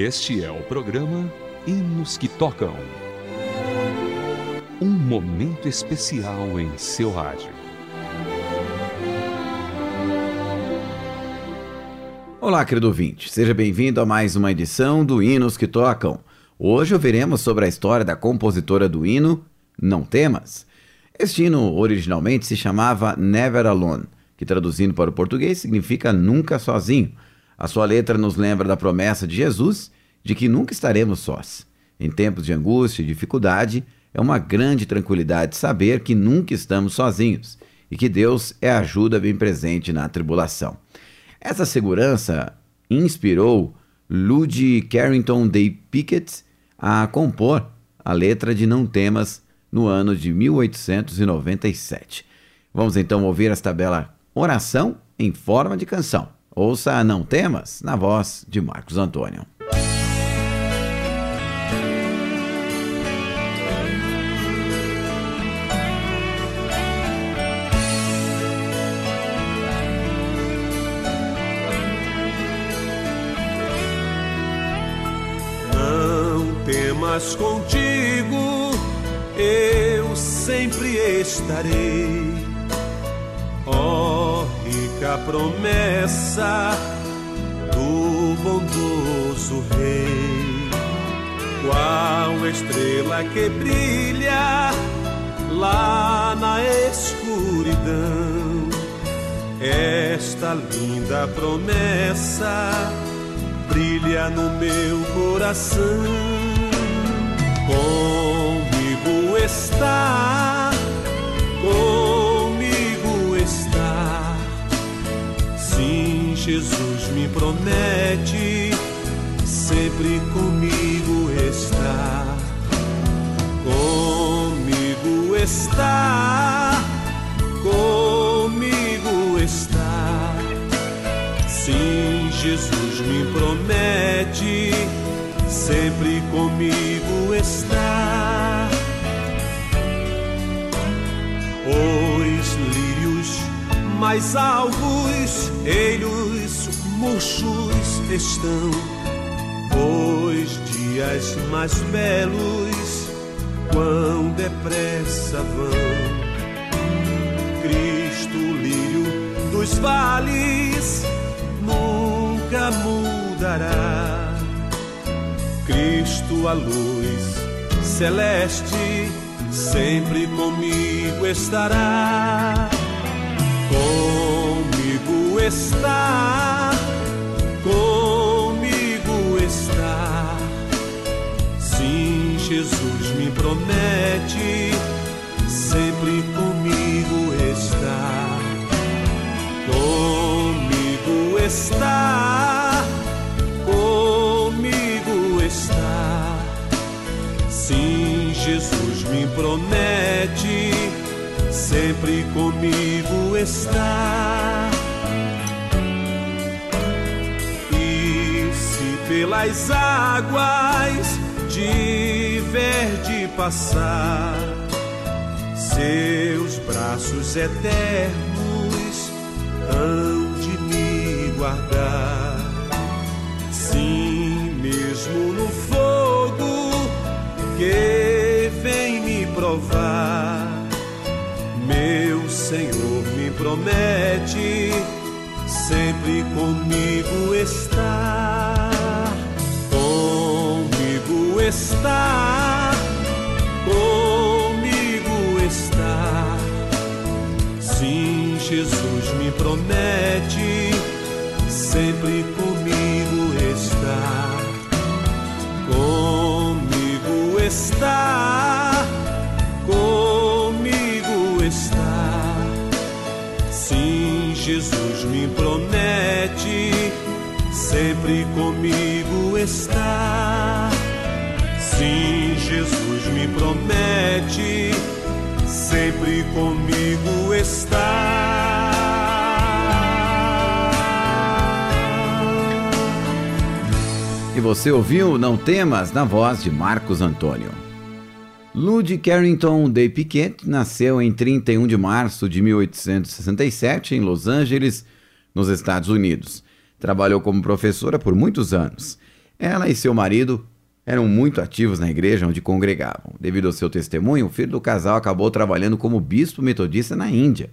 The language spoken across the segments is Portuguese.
Este é o programa Hinos que Tocam. Um momento especial em seu rádio. Olá, querido ouvinte. Seja bem-vindo a mais uma edição do Hinos que Tocam. Hoje ouviremos sobre a história da compositora do hino Não Temas. Este hino originalmente se chamava Never Alone, que traduzindo para o português significa nunca sozinho. A sua letra nos lembra da promessa de Jesus de que nunca estaremos sós. Em tempos de angústia e dificuldade, é uma grande tranquilidade saber que nunca estamos sozinhos e que Deus é a ajuda bem presente na tribulação. Essa segurança inspirou Ludi Carrington Day Pickett a compor a letra de Não Temas no ano de 1897. Vamos então ouvir esta bela oração em forma de canção. Ouça Não Temas, na voz de Marcos Antônio. Não temas contigo, eu sempre estarei. Ó rica promessa do bondoso Rei, qual estrela que brilha lá na escuridão. Esta linda promessa brilha no meu coração. Comigo está, Jesus me promete, sempre comigo está. Comigo está, comigo está. Sim, Jesus me promete, sempre comigo está. Os lírios mais alvos, eles murchos estão. Os dias mais belos, quão depressa vão. Cristo, lírio dos vales, nunca mudará. Cristo, a luz celeste, sempre comigo estará. Comigo está, comigo está. Sim, Jesus me promete, sempre comigo está. Comigo está, comigo está. Sim, Jesus me promete, sempre comigo está. Pelas águas de passar, seus braços eternos hão de me guardar. Sim, mesmo no fogo que vem me provar, meu Senhor me promete sempre comigo estar. Está, comigo está. Sim, Jesus me promete, sempre comigo está. Comigo está, comigo está. Sim, Jesus me promete, sempre comigo está. Jesus me promete, sempre comigo está. E você ouviu Não Temas na voz de Marcos Antônio. Lud Carrington Day Pickett nasceu em 31 de março de 1867 em Los Angeles, nos Estados Unidos. Trabalhou como professora por muitos anos. Ela e seu marido eram muito ativos na igreja onde congregavam. Devido ao seu testemunho, o filho do casal acabou trabalhando como bispo metodista na Índia.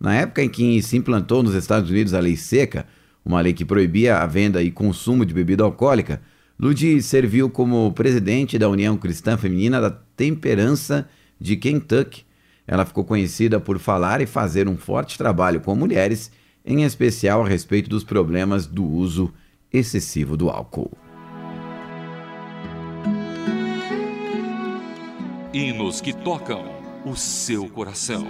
Na época em que se implantou nos Estados Unidos a lei seca, uma lei que proibia a venda e consumo de bebida alcoólica, Ludi serviu como presidente da União Cristã Feminina da Temperança de Kentucky. Ela ficou conhecida por falar e fazer um forte trabalho com mulheres, em especial a respeito dos problemas do uso excessivo do álcool. Hinos que tocam o seu coração.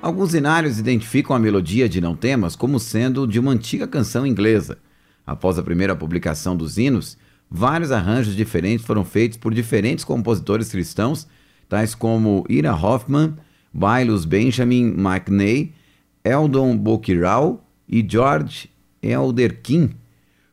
Alguns inários identificam a melodia de Não Temas como sendo de uma antiga canção inglesa. Após a primeira publicação dos hinos, vários arranjos diferentes foram feitos por diferentes compositores cristãos, tais como Ira Hoffman, Bailus Benjamin McNay, Eldon Bokirau e George Elderkin.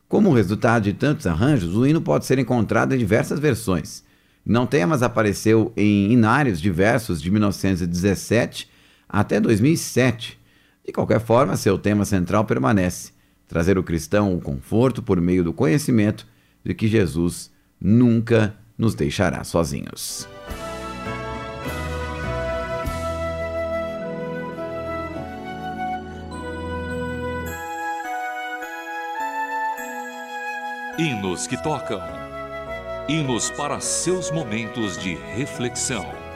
Como resultado de tantos arranjos, o hino pode ser encontrado em diversas versões. Não Temas apareceu em inários diversos de 1917 até 2007. De qualquer forma, seu tema central permanece: trazer o cristão o conforto por meio do conhecimento de que Jesus nunca nos deixará sozinhos. Hinos que tocam. Hinos para seus momentos de reflexão.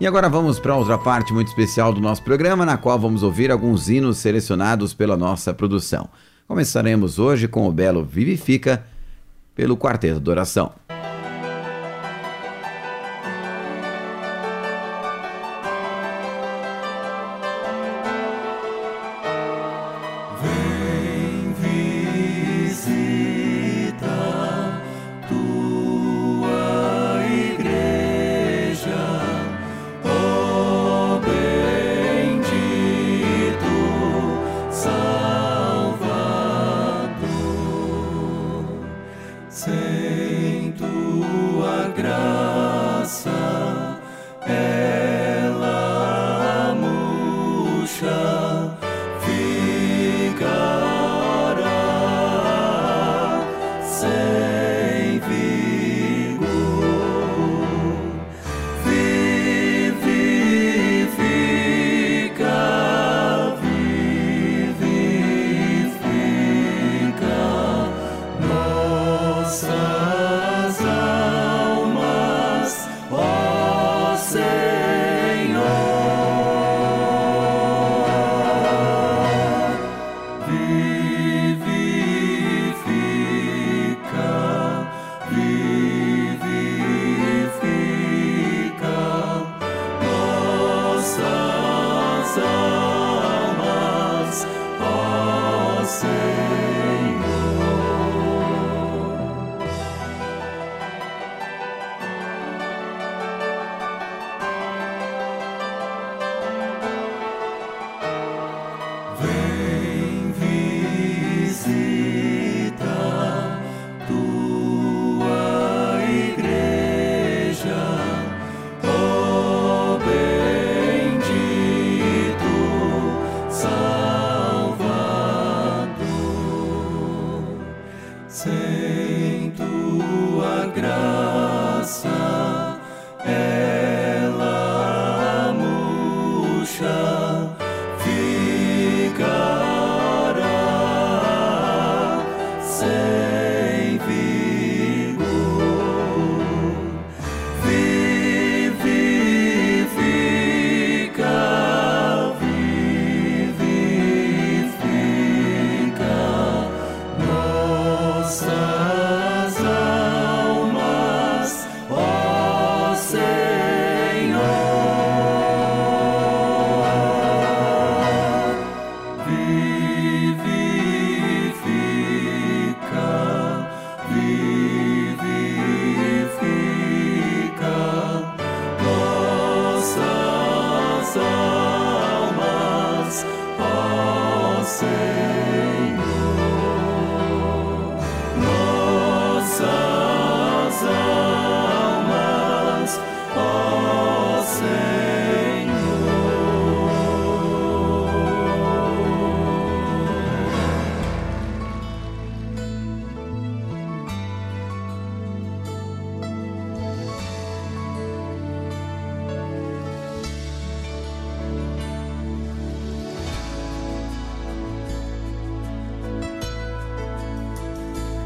E agora vamos para outra parte muito especial do nosso programa, na qual vamos ouvir alguns hinos selecionados pela nossa produção. Começaremos hoje com o belo Vivifica, pelo Quarteto de Oração.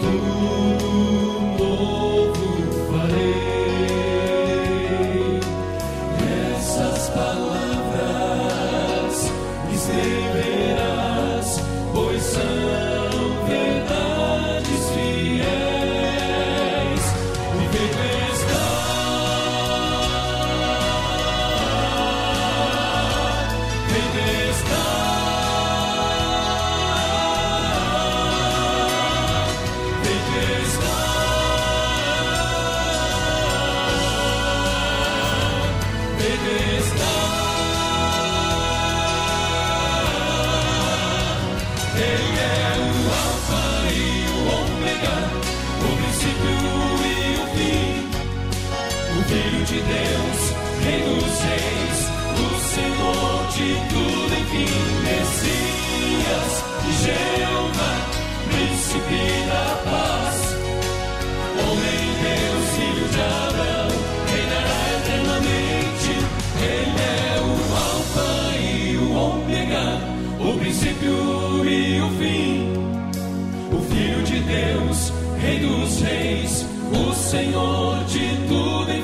tu nombre. de Deus, Rei dos Reis, o Senhor de tudo, enfim, Messias, Jeová, Príncipe da Paz, Homem, Deus, Filho de Abraão, reinará eternamente. Ele é o Alfa e o Ômega, o princípio e o fim, o Filho de Deus, Rei dos Reis, o Senhor de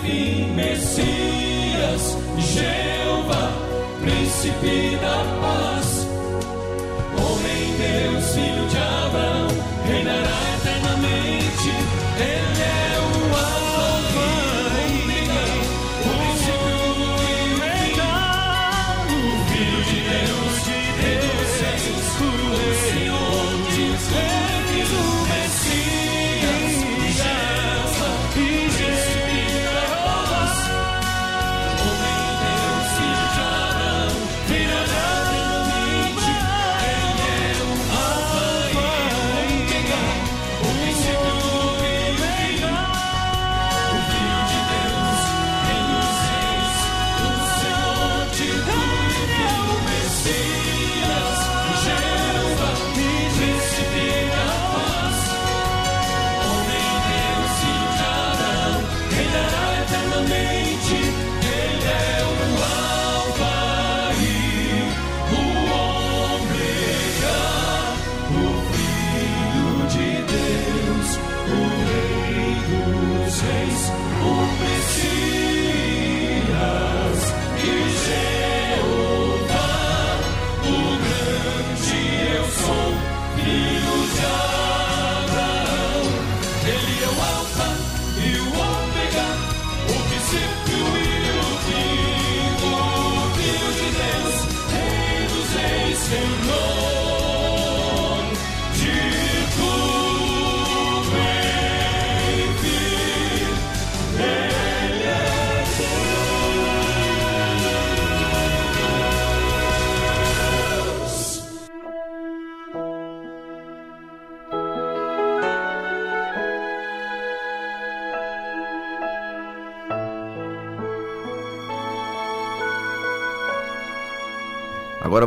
enfim, Messias, Jeová, príncipe da paz.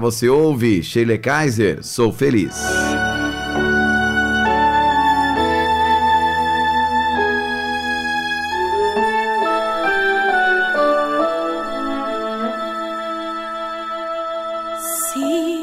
você ouve Sheila Kaiser, Sou Feliz. See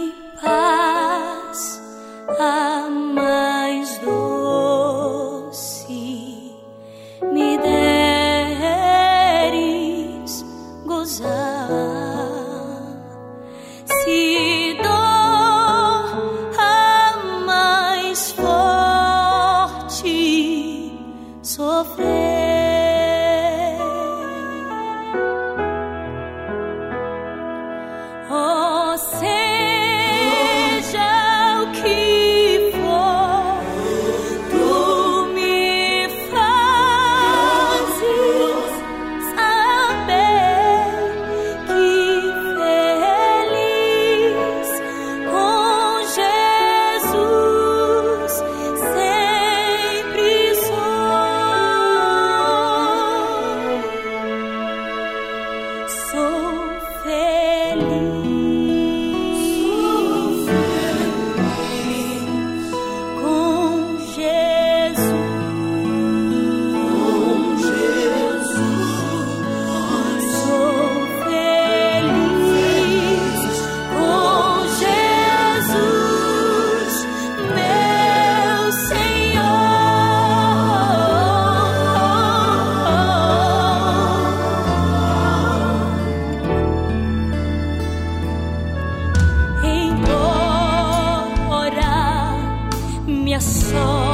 coração.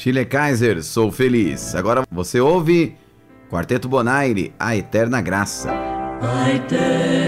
Chile Kaiser, sou feliz. Agora você ouve Quarteto Bonaire, A Eterna Graça. A eterna...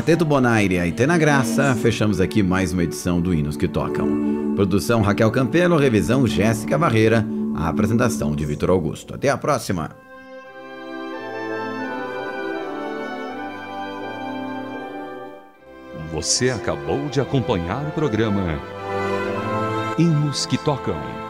Quarteto Bonaire e a Itena Graça, fechamos aqui mais uma edição do Hinos que Tocam. Produção Raquel Campelo, revisão Jéssica Barreira, a apresentação de Vitor Augusto. Até a próxima! Você acabou de acompanhar o programa Hinos que Tocam.